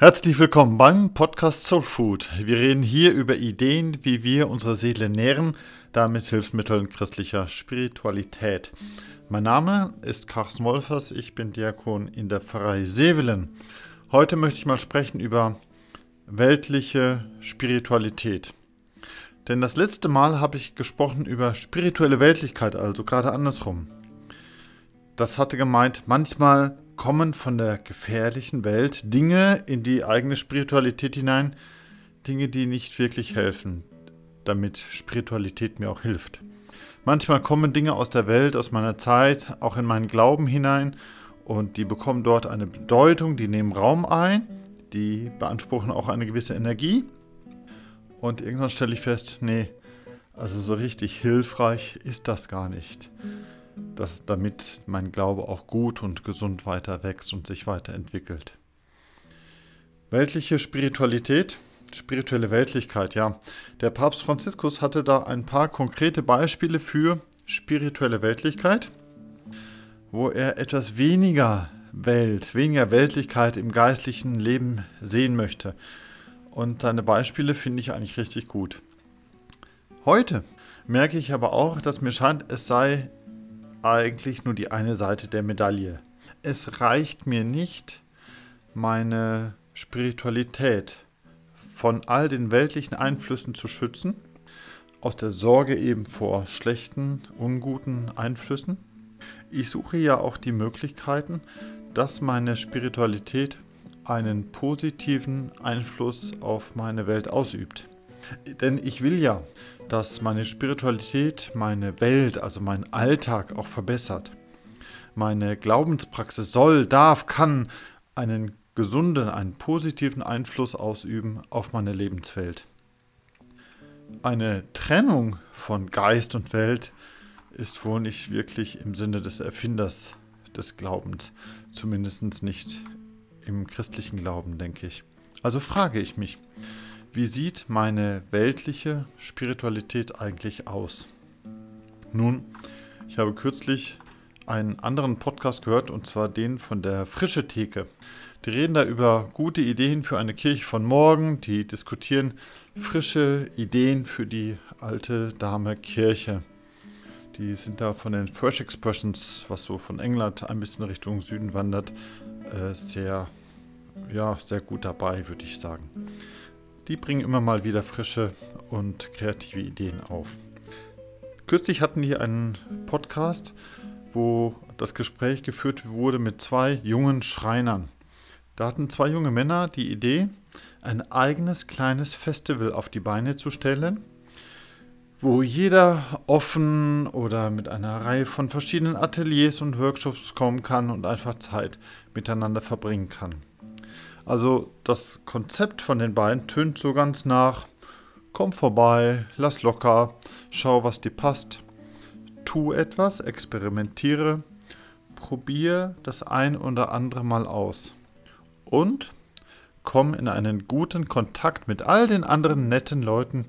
Herzlich willkommen beim Podcast Soul Food. Wir reden hier über Ideen, wie wir unsere Seele nähren, damit Hilfsmitteln christlicher Spiritualität. Mein Name ist Carsten Wolfers, ich bin Diakon in der Pfarrei Sevelen. Heute möchte ich mal sprechen über weltliche Spiritualität. Denn das letzte Mal habe ich gesprochen über spirituelle Weltlichkeit, also gerade andersrum. Das hatte gemeint, manchmal kommen von der gefährlichen Welt Dinge in die eigene Spiritualität hinein, Dinge, die nicht wirklich helfen, damit Spiritualität mir auch hilft. Manchmal kommen Dinge aus der Welt, aus meiner Zeit, auch in meinen Glauben hinein und die bekommen dort eine Bedeutung, die nehmen Raum ein, die beanspruchen auch eine gewisse Energie und irgendwann stelle ich fest, nee, also so richtig hilfreich ist das gar nicht dass, damit mein Glaube auch gut und gesund weiter wächst und sich weiterentwickelt. Weltliche Spiritualität, spirituelle Weltlichkeit, ja. Der Papst Franziskus hatte da ein paar konkrete Beispiele für spirituelle Weltlichkeit, wo er etwas weniger Welt, weniger Weltlichkeit im geistlichen Leben sehen möchte. Und seine Beispiele finde ich eigentlich richtig gut. Heute merke ich aber auch, dass mir scheint, es sei eigentlich nur die eine Seite der Medaille. Es reicht mir nicht, meine Spiritualität von all den weltlichen Einflüssen zu schützen, aus der Sorge eben vor schlechten, unguten Einflüssen. Ich suche ja auch die Möglichkeiten, dass meine Spiritualität einen positiven Einfluss auf meine Welt ausübt. Denn ich will ja, dass meine Spiritualität meine Welt, also mein Alltag auch verbessert. Meine Glaubenspraxis soll, darf, kann einen gesunden, einen positiven Einfluss ausüben auf meine Lebenswelt. Eine Trennung von Geist und Welt ist wohl nicht wirklich im Sinne des Erfinders des Glaubens, zumindest nicht im christlichen Glauben, denke ich. Also frage ich mich, wie sieht meine weltliche Spiritualität eigentlich aus? Nun, ich habe kürzlich einen anderen Podcast gehört, und zwar den von der Frische Theke. Die reden da über gute Ideen für eine Kirche von morgen. Die diskutieren frische Ideen für die alte Dame Kirche. Die sind da von den Fresh Expressions, was so von England ein bisschen Richtung Süden wandert, äh, sehr, ja, sehr gut dabei, würde ich sagen. Die bringen immer mal wieder frische und kreative Ideen auf. Kürzlich hatten die einen Podcast, wo das Gespräch geführt wurde mit zwei jungen Schreinern. Da hatten zwei junge Männer die Idee, ein eigenes kleines Festival auf die Beine zu stellen, wo jeder offen oder mit einer Reihe von verschiedenen Ateliers und Workshops kommen kann und einfach Zeit miteinander verbringen kann. Also das Konzept von den beiden tönt so ganz nach, komm vorbei, lass locker, schau, was dir passt, tu etwas, experimentiere, probier das ein oder andere mal aus und komm in einen guten Kontakt mit all den anderen netten Leuten,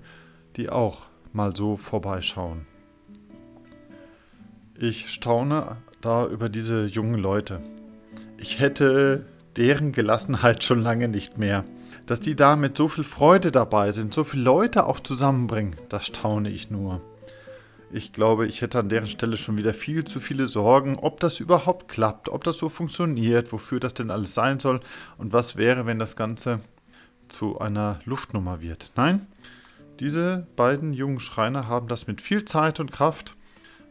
die auch mal so vorbeischauen. Ich staune da über diese jungen Leute. Ich hätte deren Gelassenheit schon lange nicht mehr. Dass die da mit so viel Freude dabei sind, so viele Leute auch zusammenbringen, das staune ich nur. Ich glaube, ich hätte an deren Stelle schon wieder viel zu viele Sorgen, ob das überhaupt klappt, ob das so funktioniert, wofür das denn alles sein soll und was wäre, wenn das Ganze zu einer Luftnummer wird. Nein, diese beiden jungen Schreiner haben das mit viel Zeit und Kraft,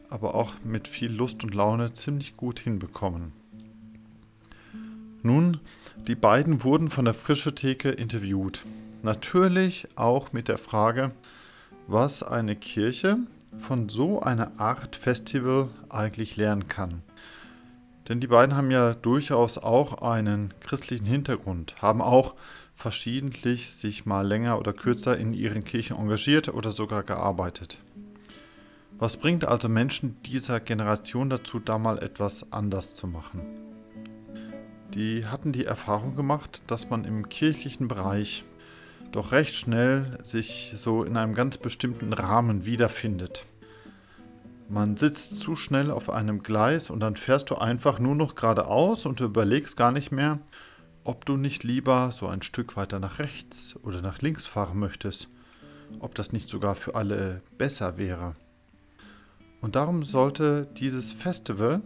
aber auch mit viel Lust und Laune ziemlich gut hinbekommen. Nun, die beiden wurden von der Frische Theke interviewt. Natürlich auch mit der Frage, was eine Kirche von so einer Art Festival eigentlich lernen kann. Denn die beiden haben ja durchaus auch einen christlichen Hintergrund, haben auch verschiedentlich sich mal länger oder kürzer in ihren Kirchen engagiert oder sogar gearbeitet. Was bringt also Menschen dieser Generation dazu, da mal etwas anders zu machen? Die hatten die Erfahrung gemacht, dass man im kirchlichen Bereich doch recht schnell sich so in einem ganz bestimmten Rahmen wiederfindet. Man sitzt zu schnell auf einem Gleis und dann fährst du einfach nur noch geradeaus und du überlegst gar nicht mehr, ob du nicht lieber so ein Stück weiter nach rechts oder nach links fahren möchtest, ob das nicht sogar für alle besser wäre. Und darum sollte dieses Festival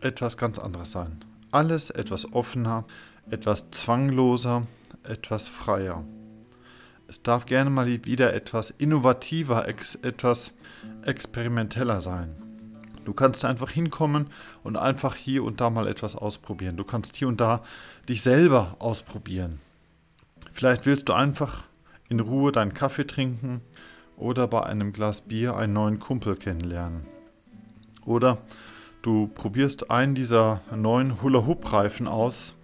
etwas ganz anderes sein. Alles etwas offener, etwas zwangloser, etwas freier. Es darf gerne mal wieder etwas innovativer, ex etwas experimenteller sein. Du kannst einfach hinkommen und einfach hier und da mal etwas ausprobieren. Du kannst hier und da dich selber ausprobieren. Vielleicht willst du einfach in Ruhe deinen Kaffee trinken oder bei einem Glas Bier einen neuen Kumpel kennenlernen. Oder du probierst einen dieser neuen Hula-Hoop-Reifen aus,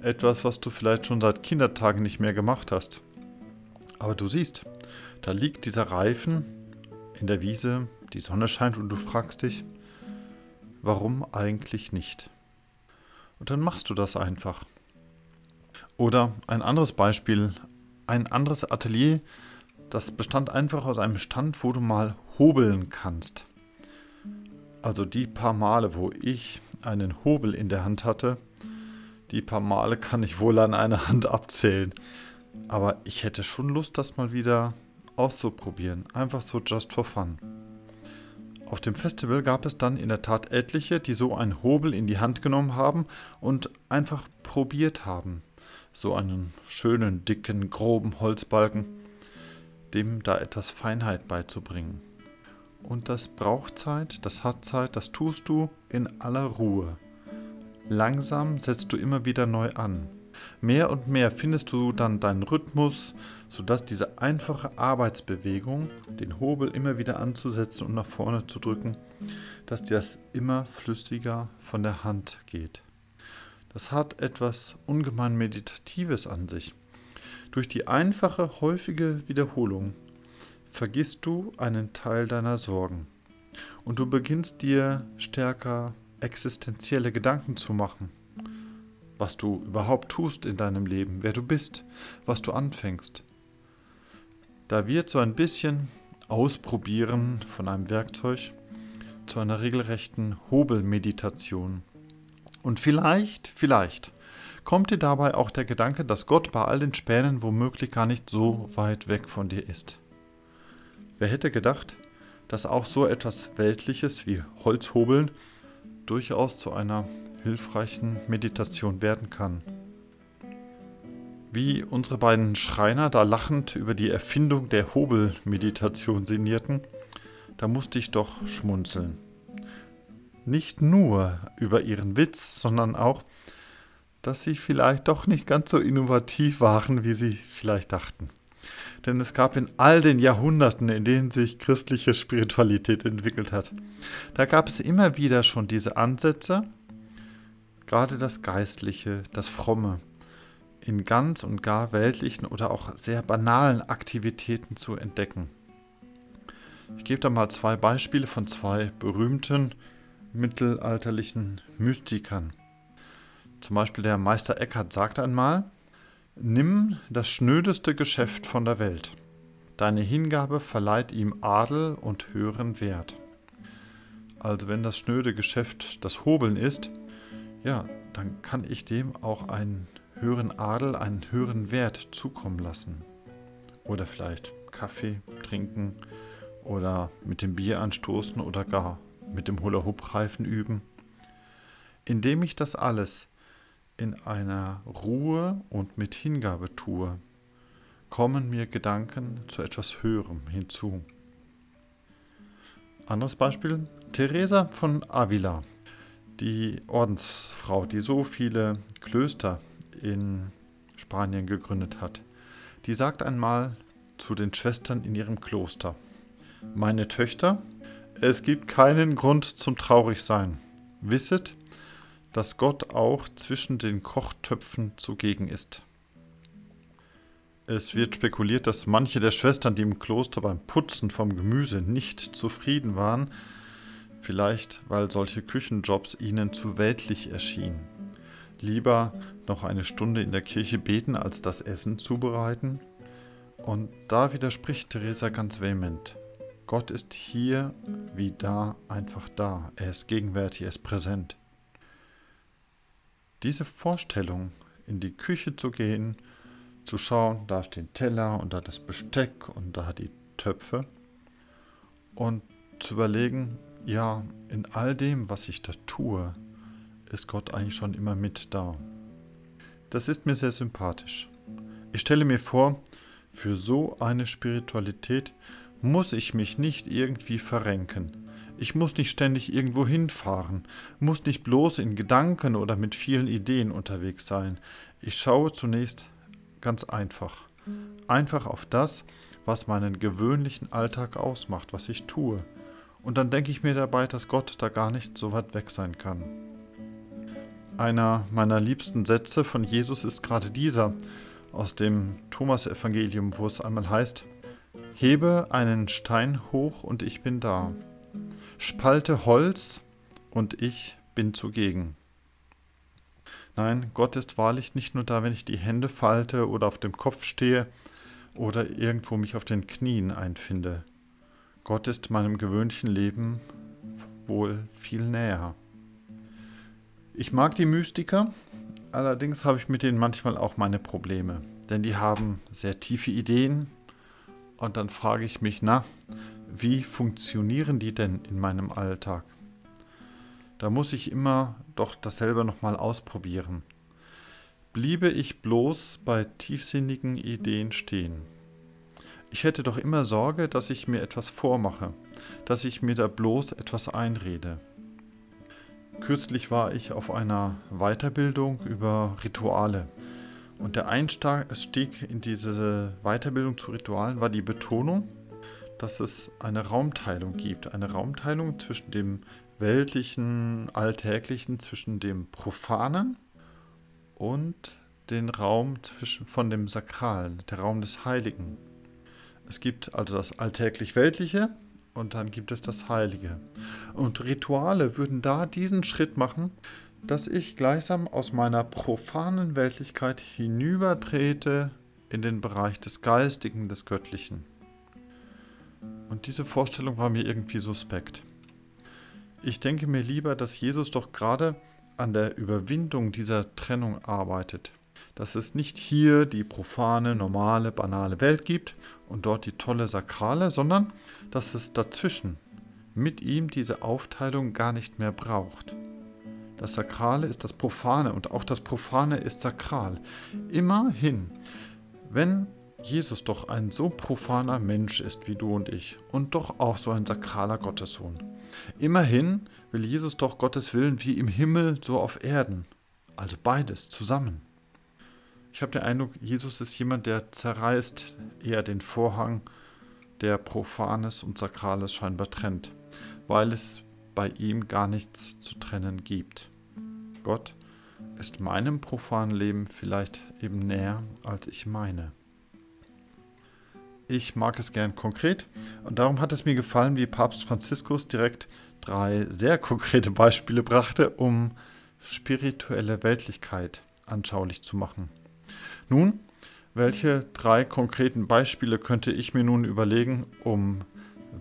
etwas, was du vielleicht schon seit Kindertagen nicht mehr gemacht hast. Aber du siehst, da liegt dieser Reifen in der Wiese, die Sonne scheint und du fragst dich, warum eigentlich nicht? Und dann machst du das einfach. Oder ein anderes Beispiel, ein anderes Atelier, das bestand einfach aus einem Stand, wo du mal hobeln kannst. Also die paar Male, wo ich einen Hobel in der Hand hatte, die paar Male kann ich wohl an einer Hand abzählen. Aber ich hätte schon Lust, das mal wieder auszuprobieren. Einfach so just for fun. Auf dem Festival gab es dann in der Tat etliche, die so einen Hobel in die Hand genommen haben und einfach probiert haben. So einen schönen, dicken, groben Holzbalken, dem da etwas Feinheit beizubringen. Und das braucht Zeit, das hat Zeit, das tust du in aller Ruhe. Langsam setzt du immer wieder neu an. Mehr und mehr findest du dann deinen Rhythmus, sodass diese einfache Arbeitsbewegung, den Hobel immer wieder anzusetzen und nach vorne zu drücken, dass dir das immer flüssiger von der Hand geht. Das hat etwas ungemein Meditatives an sich. Durch die einfache, häufige Wiederholung vergisst du einen Teil deiner Sorgen und du beginnst dir stärker existenzielle Gedanken zu machen was du überhaupt tust in deinem Leben, wer du bist, was du anfängst. Da wird so ein bisschen Ausprobieren von einem Werkzeug zu einer regelrechten Hobelmeditation. Und vielleicht, vielleicht kommt dir dabei auch der Gedanke, dass Gott bei all den Spänen womöglich gar nicht so weit weg von dir ist. Wer hätte gedacht, dass auch so etwas Weltliches wie Holzhobeln durchaus zu einer hilfreichen Meditation werden kann. Wie unsere beiden Schreiner da lachend über die Erfindung der Hobelmeditation sinnierten, da musste ich doch schmunzeln. Nicht nur über ihren Witz, sondern auch, dass sie vielleicht doch nicht ganz so innovativ waren, wie sie vielleicht dachten. Denn es gab in all den Jahrhunderten, in denen sich christliche Spiritualität entwickelt hat, da gab es immer wieder schon diese Ansätze, gerade das Geistliche, das Fromme, in ganz und gar weltlichen oder auch sehr banalen Aktivitäten zu entdecken. Ich gebe da mal zwei Beispiele von zwei berühmten mittelalterlichen Mystikern. Zum Beispiel der Meister Eckhart sagt einmal, Nimm das schnödeste Geschäft von der Welt. Deine Hingabe verleiht ihm Adel und höheren Wert. Also wenn das schnöde Geschäft das Hobeln ist, ja, dann kann ich dem auch einen höheren Adel, einen höheren Wert zukommen lassen. Oder vielleicht Kaffee trinken oder mit dem Bier anstoßen oder gar mit dem Hula-Hoop-Reifen üben. Indem ich das alles in einer Ruhe und mit Hingabe tue, kommen mir Gedanken zu etwas Höherem hinzu. Anderes Beispiel, Teresa von Avila die Ordensfrau, die so viele Klöster in Spanien gegründet hat, die sagt einmal zu den Schwestern in ihrem Kloster, meine Töchter, es gibt keinen Grund zum Traurigsein. Wisset, dass Gott auch zwischen den Kochtöpfen zugegen ist. Es wird spekuliert, dass manche der Schwestern, die im Kloster beim Putzen vom Gemüse nicht zufrieden waren, vielleicht weil solche Küchenjobs ihnen zu weltlich erschienen. Lieber noch eine Stunde in der Kirche beten, als das Essen zubereiten? Und da widerspricht Theresa ganz vehement. Gott ist hier wie da einfach da. Er ist gegenwärtig, er ist präsent. Diese Vorstellung in die Küche zu gehen, zu schauen, da stehen Teller und da das Besteck und da die Töpfe und zu überlegen, ja, in all dem, was ich da tue, ist Gott eigentlich schon immer mit da. Das ist mir sehr sympathisch. Ich stelle mir vor, für so eine Spiritualität muss ich mich nicht irgendwie verrenken. Ich muss nicht ständig irgendwo hinfahren, muss nicht bloß in Gedanken oder mit vielen Ideen unterwegs sein. Ich schaue zunächst ganz einfach. Einfach auf das, was meinen gewöhnlichen Alltag ausmacht, was ich tue. Und dann denke ich mir dabei, dass Gott da gar nicht so weit weg sein kann. Einer meiner liebsten Sätze von Jesus ist gerade dieser aus dem Thomas-Evangelium, wo es einmal heißt: Hebe einen Stein hoch und ich bin da. Spalte Holz und ich bin zugegen. Nein, Gott ist wahrlich nicht nur da, wenn ich die Hände falte oder auf dem Kopf stehe oder irgendwo mich auf den Knien einfinde. Gott ist meinem gewöhnlichen Leben wohl viel näher. Ich mag die Mystiker, allerdings habe ich mit denen manchmal auch meine Probleme, denn die haben sehr tiefe Ideen und dann frage ich mich, na, wie funktionieren die denn in meinem Alltag? Da muss ich immer doch dasselbe nochmal ausprobieren. Bliebe ich bloß bei tiefsinnigen Ideen stehen. Ich hätte doch immer Sorge, dass ich mir etwas vormache, dass ich mir da bloß etwas einrede. Kürzlich war ich auf einer Weiterbildung über Rituale. Und der Einstieg in diese Weiterbildung zu Ritualen war die Betonung, dass es eine Raumteilung gibt. Eine Raumteilung zwischen dem weltlichen, alltäglichen, zwischen dem Profanen und den Raum zwischen, von dem Sakralen, der Raum des Heiligen. Es gibt also das alltäglich-weltliche und dann gibt es das Heilige. Und Rituale würden da diesen Schritt machen, dass ich gleichsam aus meiner profanen Weltlichkeit hinübertrete in den Bereich des Geistigen, des Göttlichen. Und diese Vorstellung war mir irgendwie suspekt. Ich denke mir lieber, dass Jesus doch gerade an der Überwindung dieser Trennung arbeitet. Dass es nicht hier die profane, normale, banale Welt gibt und dort die tolle Sakrale, sondern dass es dazwischen mit ihm diese Aufteilung gar nicht mehr braucht. Das Sakrale ist das Profane und auch das Profane ist sakral. Immerhin, wenn Jesus doch ein so profaner Mensch ist wie du und ich und doch auch so ein sakraler Gottessohn. Immerhin will Jesus doch Gottes Willen wie im Himmel so auf Erden. Also beides zusammen. Ich habe den Eindruck, Jesus ist jemand, der zerreißt eher den Vorhang, der Profanes und Sakrales scheinbar trennt, weil es bei ihm gar nichts zu trennen gibt. Gott ist meinem profanen Leben vielleicht eben näher, als ich meine. Ich mag es gern konkret und darum hat es mir gefallen, wie Papst Franziskus direkt drei sehr konkrete Beispiele brachte, um spirituelle Weltlichkeit anschaulich zu machen. Nun, welche drei konkreten Beispiele könnte ich mir nun überlegen, um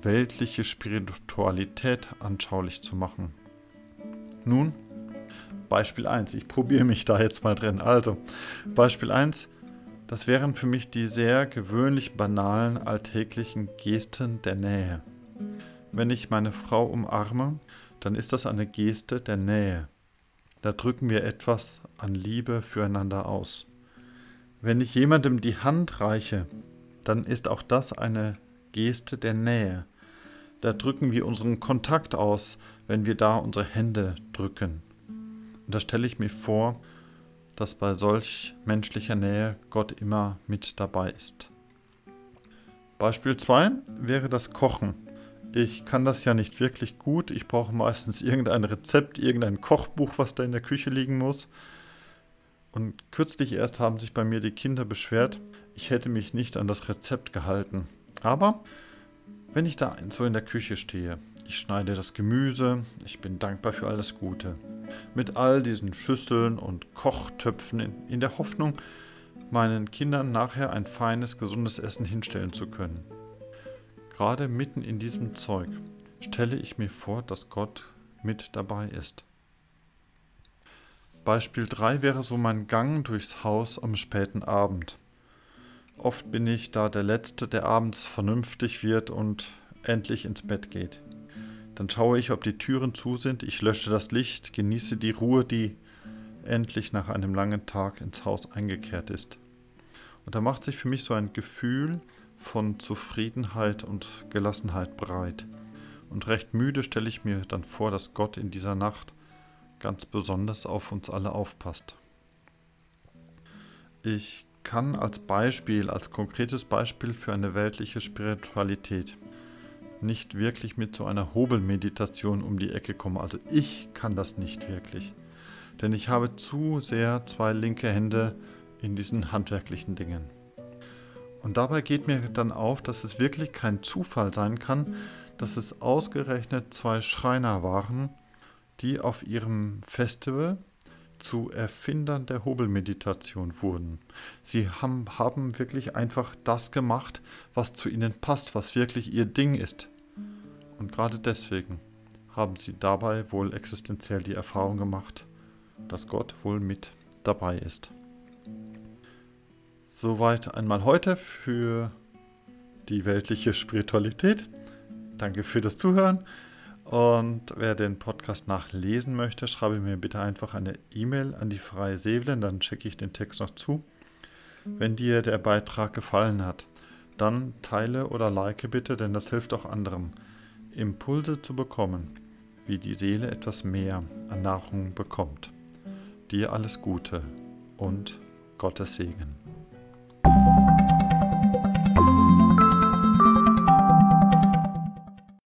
weltliche Spiritualität anschaulich zu machen? Nun, Beispiel 1. Ich probiere mich da jetzt mal drin. Also, Beispiel 1. Das wären für mich die sehr gewöhnlich banalen alltäglichen Gesten der Nähe. Wenn ich meine Frau umarme, dann ist das eine Geste der Nähe. Da drücken wir etwas an Liebe füreinander aus. Wenn ich jemandem die Hand reiche, dann ist auch das eine Geste der Nähe. Da drücken wir unseren Kontakt aus, wenn wir da unsere Hände drücken. Und da stelle ich mir vor, dass bei solch menschlicher Nähe Gott immer mit dabei ist. Beispiel 2 wäre das Kochen. Ich kann das ja nicht wirklich gut. Ich brauche meistens irgendein Rezept, irgendein Kochbuch, was da in der Küche liegen muss. Und kürzlich erst haben sich bei mir die Kinder beschwert, ich hätte mich nicht an das Rezept gehalten. Aber wenn ich da so in der Küche stehe, ich schneide das Gemüse, ich bin dankbar für alles Gute mit all diesen Schüsseln und Kochtöpfen in, der Hoffnung, meinen Kindern nachher ein feines, gesundes Essen hinstellen zu können. Gerade mitten in diesem Zeug stelle ich mir vor, dass Gott mit dabei ist. Beispiel 3 wäre so mein Gang durchs Haus am späten Abend. Oft bin ich da der Letzte, der abends vernünftig wird und endlich ins Bett geht. Dann schaue ich, ob die Türen zu sind, ich lösche das Licht, genieße die Ruhe, die endlich nach einem langen Tag ins Haus eingekehrt ist. Und da macht sich für mich so ein Gefühl von Zufriedenheit und Gelassenheit breit. Und recht müde stelle ich mir dann vor, dass Gott in dieser Nacht ganz besonders auf uns alle aufpasst. Ich kann als Beispiel, als konkretes Beispiel für eine weltliche Spiritualität nicht wirklich mit so einer Hobelmeditation um die Ecke kommen. Also ich kann das nicht wirklich. Denn ich habe zu sehr zwei linke Hände in diesen handwerklichen Dingen. Und dabei geht mir dann auf, dass es wirklich kein Zufall sein kann, dass es ausgerechnet zwei Schreiner waren, die auf ihrem Festival zu Erfindern der Hobelmeditation wurden. Sie haben, haben wirklich einfach das gemacht, was zu ihnen passt, was wirklich ihr Ding ist. Und gerade deswegen haben sie dabei wohl existenziell die Erfahrung gemacht, dass Gott wohl mit dabei ist. Soweit einmal heute für die weltliche Spiritualität. Danke für das Zuhören. Und wer den Podcast nachlesen möchte, schreibe mir bitte einfach eine E-Mail an die Freie Seelen, dann checke ich den Text noch zu. Wenn dir der Beitrag gefallen hat, dann teile oder like bitte, denn das hilft auch anderen, Impulse zu bekommen, wie die Seele etwas mehr an Nahrung bekommt. Dir alles Gute und Gottes Segen.